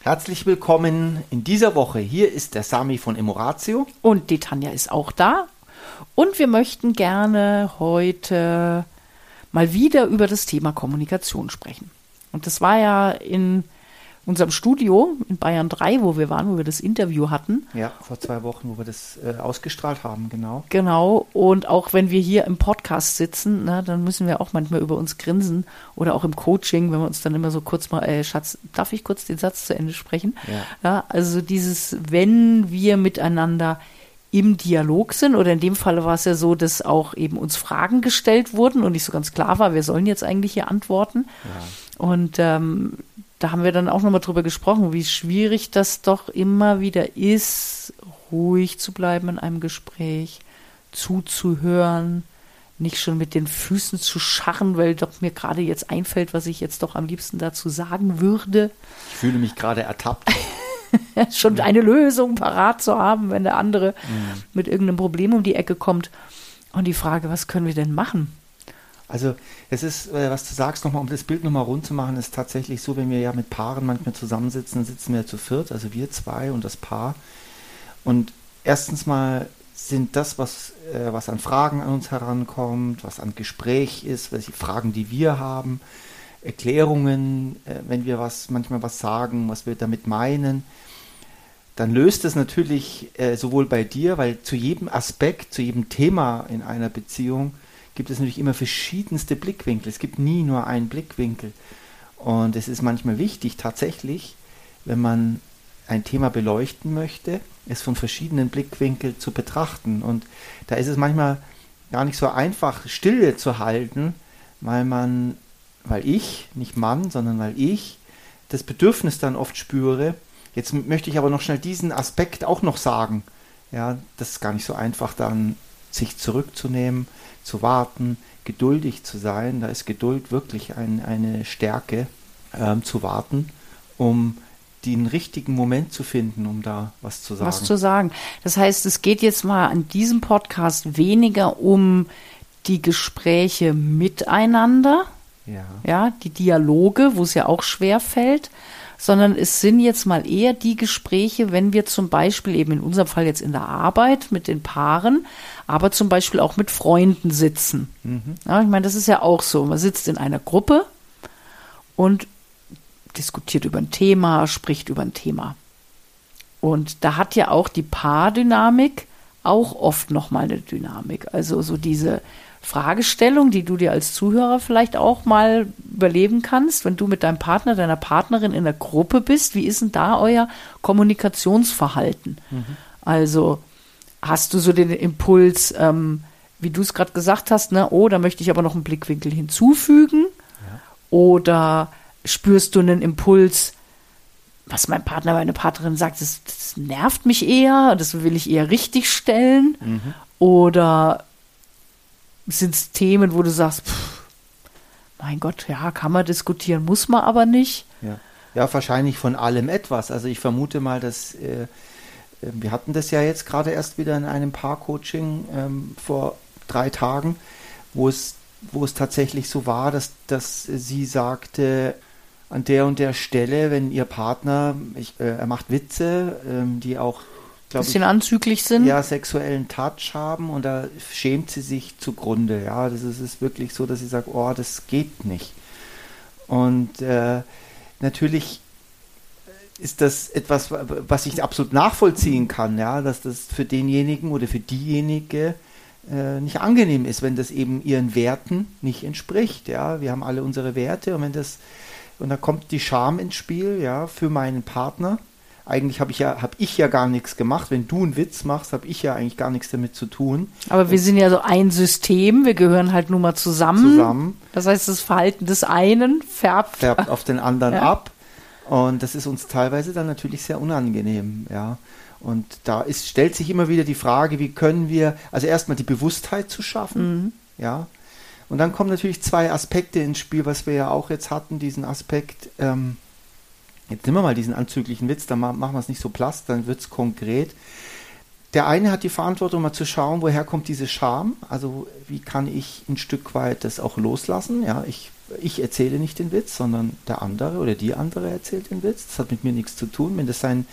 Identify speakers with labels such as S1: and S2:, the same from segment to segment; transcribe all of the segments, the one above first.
S1: Herzlich willkommen in dieser Woche. Hier ist der Sami von Emoratio.
S2: Und die Tanja ist auch da. Und wir möchten gerne heute mal wieder über das Thema Kommunikation sprechen. Und das war ja in unserem Studio in Bayern 3, wo wir waren, wo wir das Interview hatten.
S1: Ja, vor zwei Wochen, wo wir das äh, ausgestrahlt haben, genau.
S2: Genau. Und auch wenn wir hier im Podcast sitzen, na, dann müssen wir auch manchmal über uns grinsen oder auch im Coaching, wenn wir uns dann immer so kurz mal, äh, Schatz, darf ich kurz den Satz zu Ende sprechen? Ja. ja also dieses, wenn wir miteinander im Dialog sind oder in dem Fall war es ja so, dass auch eben uns Fragen gestellt wurden und nicht so ganz klar war, wir sollen jetzt eigentlich hier antworten. Ja. Und ähm, da haben wir dann auch nochmal drüber gesprochen, wie schwierig das doch immer wieder ist, ruhig zu bleiben in einem Gespräch, zuzuhören, nicht schon mit den Füßen zu scharren, weil doch mir gerade jetzt einfällt, was ich jetzt doch am liebsten dazu sagen würde.
S1: Ich fühle mich gerade ertappt.
S2: schon eine Lösung parat zu haben, wenn der andere mhm. mit irgendeinem Problem um die Ecke kommt. Und die Frage, was können wir denn machen?
S1: Also es ist, äh, was du sagst, nochmal, um das Bild nochmal rund zu machen, ist tatsächlich so, wenn wir ja mit Paaren manchmal zusammensitzen, dann sitzen wir zu viert, also wir zwei und das Paar. Und erstens mal sind das, was, äh, was an Fragen an uns herankommt, was an Gespräch ist, welche Fragen, die wir haben, Erklärungen, äh, wenn wir was, manchmal was sagen, was wir damit meinen, dann löst es natürlich äh, sowohl bei dir, weil zu jedem Aspekt, zu jedem Thema in einer Beziehung gibt es natürlich immer verschiedenste Blickwinkel. Es gibt nie nur einen Blickwinkel. Und es ist manchmal wichtig, tatsächlich, wenn man ein Thema beleuchten möchte, es von verschiedenen Blickwinkeln zu betrachten. Und da ist es manchmal gar nicht so einfach, Stille zu halten, weil man, weil ich, nicht Mann, sondern weil ich das Bedürfnis dann oft spüre. Jetzt möchte ich aber noch schnell diesen Aspekt auch noch sagen. Ja, das ist gar nicht so einfach, dann sich zurückzunehmen, zu warten, geduldig zu sein. Da ist Geduld wirklich ein, eine Stärke, ähm, zu warten, um den richtigen Moment zu finden, um da was zu sagen.
S2: Was zu sagen. Das heißt, es geht jetzt mal an diesem Podcast weniger um die Gespräche miteinander, ja, ja die Dialoge, wo es ja auch schwer fällt, sondern es sind jetzt mal eher die Gespräche, wenn wir zum Beispiel eben in unserem Fall jetzt in der Arbeit mit den Paaren, aber zum Beispiel auch mit Freunden sitzen. Mhm. Ja, ich meine, das ist ja auch so. Man sitzt in einer Gruppe und diskutiert über ein Thema, spricht über ein Thema. Und da hat ja auch die Paardynamik auch oft nochmal eine Dynamik. Also so diese Fragestellung, die du dir als Zuhörer vielleicht auch mal überleben kannst, wenn du mit deinem Partner, deiner Partnerin in der Gruppe bist. Wie ist denn da euer Kommunikationsverhalten? Mhm. Also hast du so den Impuls, ähm, wie du es gerade gesagt hast, ne, oh, da möchte ich aber noch einen Blickwinkel hinzufügen? Ja. Oder spürst du einen Impuls, was mein Partner, meine Partnerin sagt, das, das nervt mich eher, das will ich eher richtig stellen? Mhm. Oder sind es Themen, wo du sagst, pff, mein Gott, ja, kann man diskutieren, muss man aber nicht.
S1: Ja, ja wahrscheinlich von allem etwas. Also ich vermute mal, dass äh, wir hatten das ja jetzt gerade erst wieder in einem Paar-Coaching ähm, vor drei Tagen, wo es, wo es tatsächlich so war, dass, dass sie sagte, an der und der Stelle, wenn ihr Partner, ich, äh, er macht Witze, ähm, die auch
S2: ein bisschen ich, anzüglich sind.
S1: Ja, sexuellen Touch haben und da schämt sie sich zugrunde. Ja, das ist, ist wirklich so, dass sie sagt, oh, das geht nicht. Und äh, natürlich ist das etwas, was ich absolut nachvollziehen kann, ja, dass das für denjenigen oder für diejenige äh, nicht angenehm ist, wenn das eben ihren Werten nicht entspricht. Ja, wir haben alle unsere Werte und wenn das und da kommt die Scham ins Spiel, ja, für meinen Partner eigentlich habe ich ja habe ich ja gar nichts gemacht. Wenn du einen Witz machst, habe ich ja eigentlich gar nichts damit zu tun.
S2: Aber wir sind ja so ein System, wir gehören halt nun mal zusammen. Zusammen. Das heißt, das Verhalten des einen färbt,
S1: färbt auf den anderen ja. ab. Und das ist uns teilweise dann natürlich sehr unangenehm, ja. Und da ist, stellt sich immer wieder die Frage, wie können wir, also erstmal die Bewusstheit zu schaffen, mhm. ja. Und dann kommen natürlich zwei Aspekte ins Spiel, was wir ja auch jetzt hatten, diesen Aspekt, ähm, Jetzt nehmen wir mal diesen anzüglichen Witz, dann machen wir es nicht so platt, dann wird es konkret. der eine hat die Verantwortung, mal zu schauen, woher kommt diese Scham. Also wie kann ich ein Stück weit das auch loslassen? Ja, ich, ich erzähle nicht den Witz, sondern der andere oder die andere erzählt den Witz. Das hat mit mir nichts zu tun. Wenn das sein,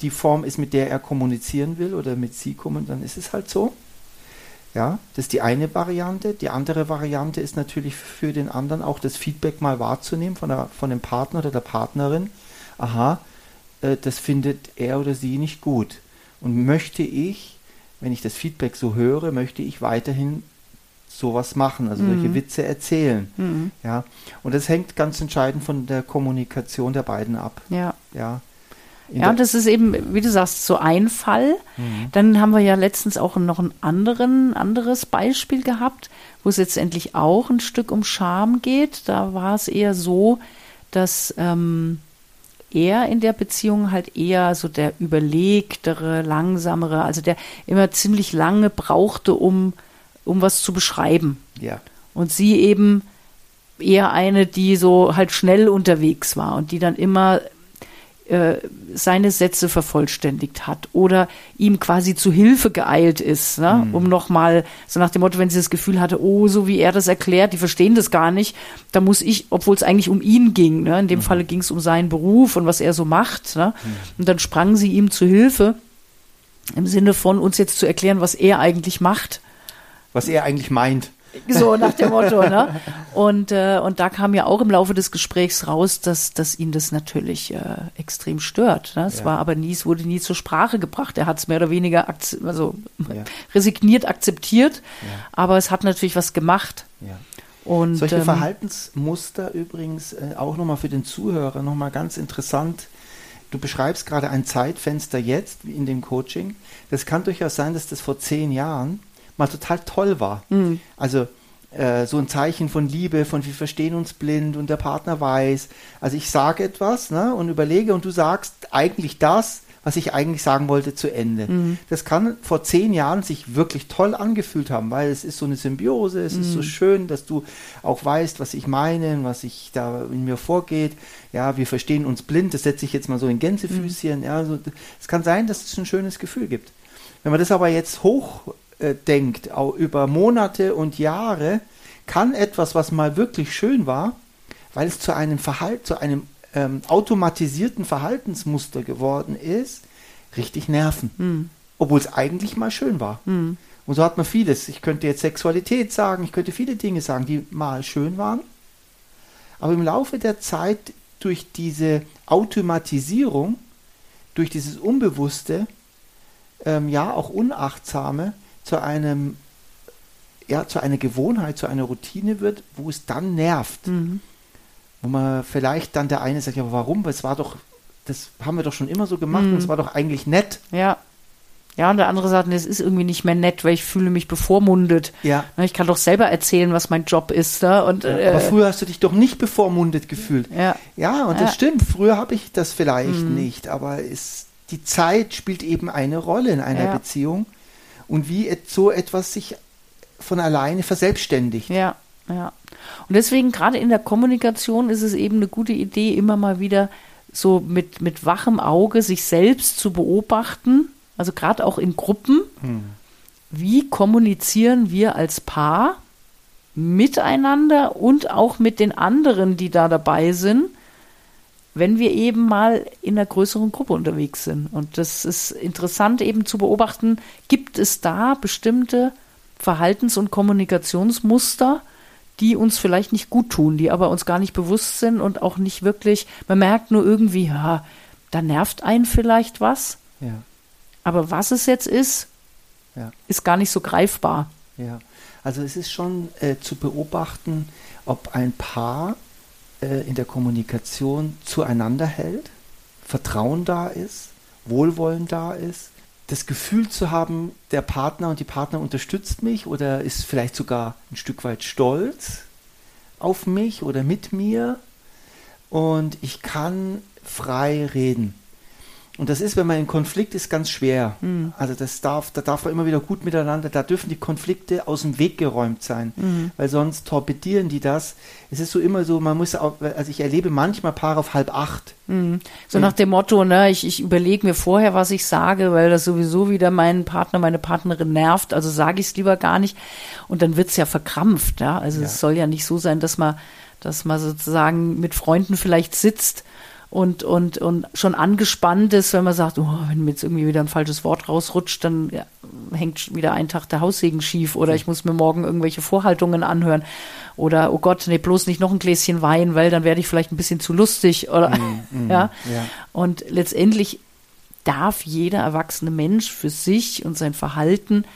S1: die Form ist, mit der er kommunizieren will oder mit sie kommen, dann ist es halt so. Ja, das ist die eine Variante. Die andere Variante ist natürlich für den anderen auch das Feedback mal wahrzunehmen von, der, von dem Partner oder der Partnerin. Aha, äh, das findet er oder sie nicht gut und möchte ich, wenn ich das Feedback so höre, möchte ich weiterhin sowas machen, also mhm. solche Witze erzählen. Mhm. Ja. Und das hängt ganz entscheidend von der Kommunikation der beiden ab.
S2: Ja.
S1: Ja.
S2: ja, und das ist eben, wie du sagst, so ein Fall. Mhm. Dann haben wir ja letztens auch noch ein anderen, anderes Beispiel gehabt, wo es jetzt endlich auch ein Stück um Scham geht. Da war es eher so, dass ähm, er in der Beziehung halt eher so der überlegtere, langsamere, also der immer ziemlich lange brauchte, um, um was zu beschreiben.
S1: Ja.
S2: Und sie eben eher eine, die so halt schnell unterwegs war und die dann immer äh, seine Sätze vervollständigt hat oder ihm quasi zu Hilfe geeilt ist, ne? Mhm. um nochmal, so nach dem Motto, wenn sie das Gefühl hatte, oh, so wie er das erklärt, die verstehen das gar nicht, da muss ich, obwohl es eigentlich um ihn ging, ne? in dem mhm. Falle ging es um seinen Beruf und was er so macht, ne? Mhm. und dann sprang sie ihm zu Hilfe im Sinne von uns jetzt zu erklären, was er eigentlich macht.
S1: Was er eigentlich meint.
S2: So nach dem Motto, ne? Und, äh, und da kam ja auch im Laufe des Gesprächs raus, dass, dass ihn das natürlich äh, extrem stört. Ne? Es ja. war aber nie, es wurde nie zur Sprache gebracht. Er hat es mehr oder weniger also ja. resigniert akzeptiert, ja. aber es hat natürlich was gemacht.
S1: Und, Solche ähm, Verhaltensmuster übrigens äh, auch nochmal für den Zuhörer nochmal ganz interessant. Du beschreibst gerade ein Zeitfenster jetzt in dem Coaching. Das kann durchaus sein, dass das vor zehn Jahren mal total toll war. Mhm. Also äh, so ein Zeichen von Liebe, von wir verstehen uns blind und der Partner weiß. Also ich sage etwas ne, und überlege und du sagst eigentlich das, was ich eigentlich sagen wollte, zu Ende. Mhm. Das kann vor zehn Jahren sich wirklich toll angefühlt haben, weil es ist so eine Symbiose, es mhm. ist so mhm. schön, dass du auch weißt, was ich meine, was ich da in mir vorgeht. Ja, wir verstehen uns blind, das setze ich jetzt mal so in Gänsefüßchen. Mhm. Ja, also, es kann sein, dass es ein schönes Gefühl gibt. Wenn man das aber jetzt hoch äh, denkt, auch über Monate und Jahre, kann etwas, was mal wirklich schön war, weil es zu einem Verhalten, zu einem ähm, automatisierten Verhaltensmuster geworden ist, richtig nerven. Mhm. Obwohl es eigentlich mal schön war. Mhm. Und so hat man vieles. Ich könnte jetzt Sexualität sagen, ich könnte viele Dinge sagen, die mal schön waren. Aber im Laufe der Zeit durch diese Automatisierung, durch dieses Unbewusste, ähm, ja auch Unachtsame, zu einem, ja, zu einer Gewohnheit, zu einer Routine wird, wo es dann nervt. Mhm. Wo man vielleicht dann der eine sagt, ja, warum? Weil es war doch, das haben wir doch schon immer so gemacht mhm. und es war doch eigentlich nett.
S2: Ja. Ja, und der andere sagt, es ist irgendwie nicht mehr nett, weil ich fühle mich bevormundet.
S1: Ja.
S2: Ich kann doch selber erzählen, was mein Job ist. Ne? Und,
S1: äh, aber früher hast du dich doch nicht bevormundet gefühlt.
S2: Ja.
S1: Ja, und ja. das stimmt. Früher habe ich das vielleicht mhm. nicht, aber es, die Zeit spielt eben eine Rolle in einer ja. Beziehung und wie so etwas sich von alleine verselbstständigt.
S2: Ja, ja. Und deswegen gerade in der Kommunikation ist es eben eine gute Idee, immer mal wieder so mit, mit wachem Auge sich selbst zu beobachten, also gerade auch in Gruppen. Hm. Wie kommunizieren wir als Paar miteinander und auch mit den anderen, die da dabei sind? Wenn wir eben mal in einer größeren Gruppe unterwegs sind. Und das ist interessant eben zu beobachten, gibt es da bestimmte Verhaltens- und Kommunikationsmuster, die uns vielleicht nicht gut tun, die aber uns gar nicht bewusst sind und auch nicht wirklich, man merkt nur irgendwie, ja, da nervt einen vielleicht was.
S1: Ja.
S2: Aber was es jetzt ist, ja. ist gar nicht so greifbar.
S1: Ja, also es ist schon äh, zu beobachten, ob ein Paar in der Kommunikation zueinander hält, Vertrauen da ist, Wohlwollen da ist, das Gefühl zu haben, der Partner und die Partner unterstützt mich oder ist vielleicht sogar ein Stück weit stolz auf mich oder mit mir und ich kann frei reden. Und das ist, wenn man in Konflikt ist, ganz schwer. Mhm. Also das darf, da darf man immer wieder gut miteinander, da dürfen die Konflikte aus dem Weg geräumt sein, mhm. weil sonst torpedieren die das. Es ist so immer so, man muss auch, also ich erlebe manchmal Paare auf halb acht.
S2: Mhm. So nach dem Motto, ne, ich, ich überlege mir vorher, was ich sage, weil das sowieso wieder meinen Partner, meine Partnerin nervt, also sage ich es lieber gar nicht. Und dann wird es ja verkrampft, ja. Also ja. es soll ja nicht so sein, dass man, dass man sozusagen mit Freunden vielleicht sitzt und, und, und schon angespannt ist, wenn man sagt, oh, wenn mir jetzt irgendwie wieder ein falsches Wort rausrutscht, dann ja, hängt wieder ein Tag der Haussegen schief oder ich muss mir morgen irgendwelche Vorhaltungen anhören oder oh Gott, nee, bloß nicht noch ein Gläschen Wein, weil dann werde ich vielleicht ein bisschen zu lustig oder mm, mm, ja? ja. Und letztendlich darf jeder erwachsene Mensch für sich und sein Verhalten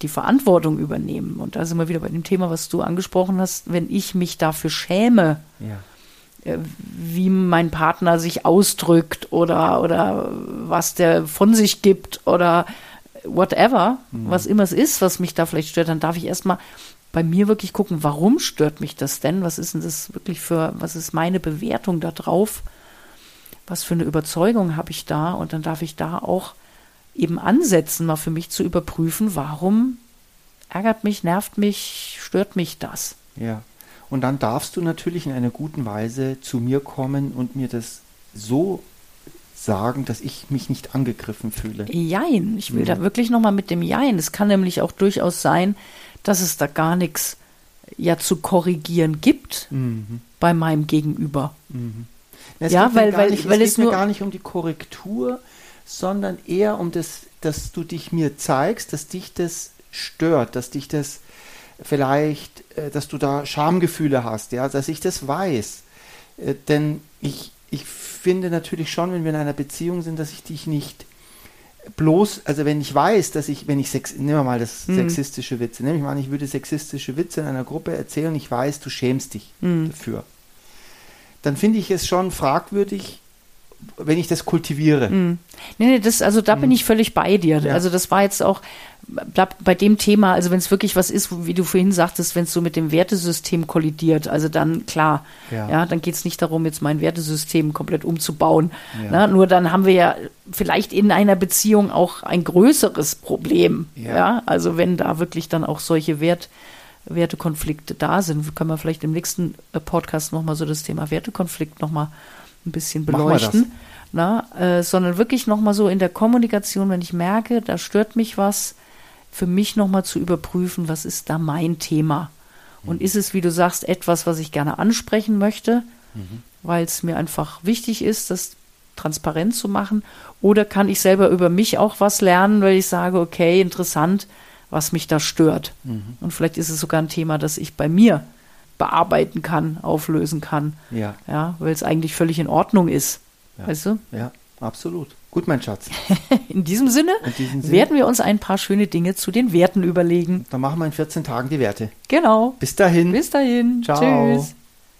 S2: die Verantwortung übernehmen. Und da sind wir wieder bei dem Thema, was du angesprochen hast, wenn ich mich dafür schäme. Ja wie mein Partner sich ausdrückt oder, oder was der von sich gibt oder whatever, mhm. was immer es ist, was mich da vielleicht stört, dann darf ich erstmal bei mir wirklich gucken, warum stört mich das denn? Was ist denn das wirklich für, was ist meine Bewertung da drauf? Was für eine Überzeugung habe ich da? Und dann darf ich da auch eben ansetzen, mal für mich zu überprüfen, warum ärgert mich, nervt mich, stört mich das?
S1: Ja. Und dann darfst du natürlich in einer guten Weise zu mir kommen und mir das so sagen, dass ich mich nicht angegriffen fühle.
S2: Jein, ich will ja. da wirklich nochmal mit dem Jein. Es kann nämlich auch durchaus sein, dass es da gar nichts ja zu korrigieren gibt mhm. bei meinem Gegenüber. Mhm.
S1: Es ja, weil, weil, nicht, weil es, es geht mir gar nicht um die Korrektur, sondern eher um das, dass du dich mir zeigst, dass dich das stört, dass dich das vielleicht, äh, dass du da Schamgefühle hast, ja, dass ich das weiß. Äh, denn ich, ich finde natürlich schon, wenn wir in einer Beziehung sind, dass ich dich nicht bloß, also wenn ich weiß, dass ich, wenn ich sex, nehmen wir mal das mhm. sexistische Witze, nehme ich mal an, ich würde sexistische Witze in einer Gruppe erzählen, ich weiß, du schämst dich mhm. dafür. Dann finde ich es schon fragwürdig, wenn ich das kultiviere. Mm.
S2: Nee, nee, das, also da bin ich völlig bei dir. Ja. Also das war jetzt auch bei dem Thema, also wenn es wirklich was ist, wie du vorhin sagtest, wenn es so mit dem Wertesystem kollidiert, also dann klar, ja, ja dann geht es nicht darum, jetzt mein Wertesystem komplett umzubauen. Ja. Na, nur dann haben wir ja vielleicht in einer Beziehung auch ein größeres Problem. Ja, ja? also wenn da wirklich dann auch solche Wert Wertekonflikte da sind, können wir vielleicht im nächsten äh, Podcast nochmal so das Thema Wertekonflikt nochmal mal ein bisschen beleuchten. Na, äh, sondern wirklich nochmal so in der Kommunikation, wenn ich merke, da stört mich was, für mich nochmal zu überprüfen, was ist da mein Thema? Und mhm. ist es, wie du sagst, etwas, was ich gerne ansprechen möchte, mhm. weil es mir einfach wichtig ist, das transparent zu machen? Oder kann ich selber über mich auch was lernen, weil ich sage, okay, interessant, was mich da stört? Mhm. Und vielleicht ist es sogar ein Thema, das ich bei mir bearbeiten kann, auflösen kann. Ja. Ja, weil es eigentlich völlig in Ordnung ist.
S1: Ja.
S2: Weißt du?
S1: Ja, absolut. Gut, mein Schatz.
S2: in, diesem Sinne in diesem Sinne werden wir uns ein paar schöne Dinge zu den Werten überlegen.
S1: Dann machen wir in 14 Tagen die Werte.
S2: Genau.
S1: Bis dahin.
S2: Bis dahin. Ciao. Tschüss.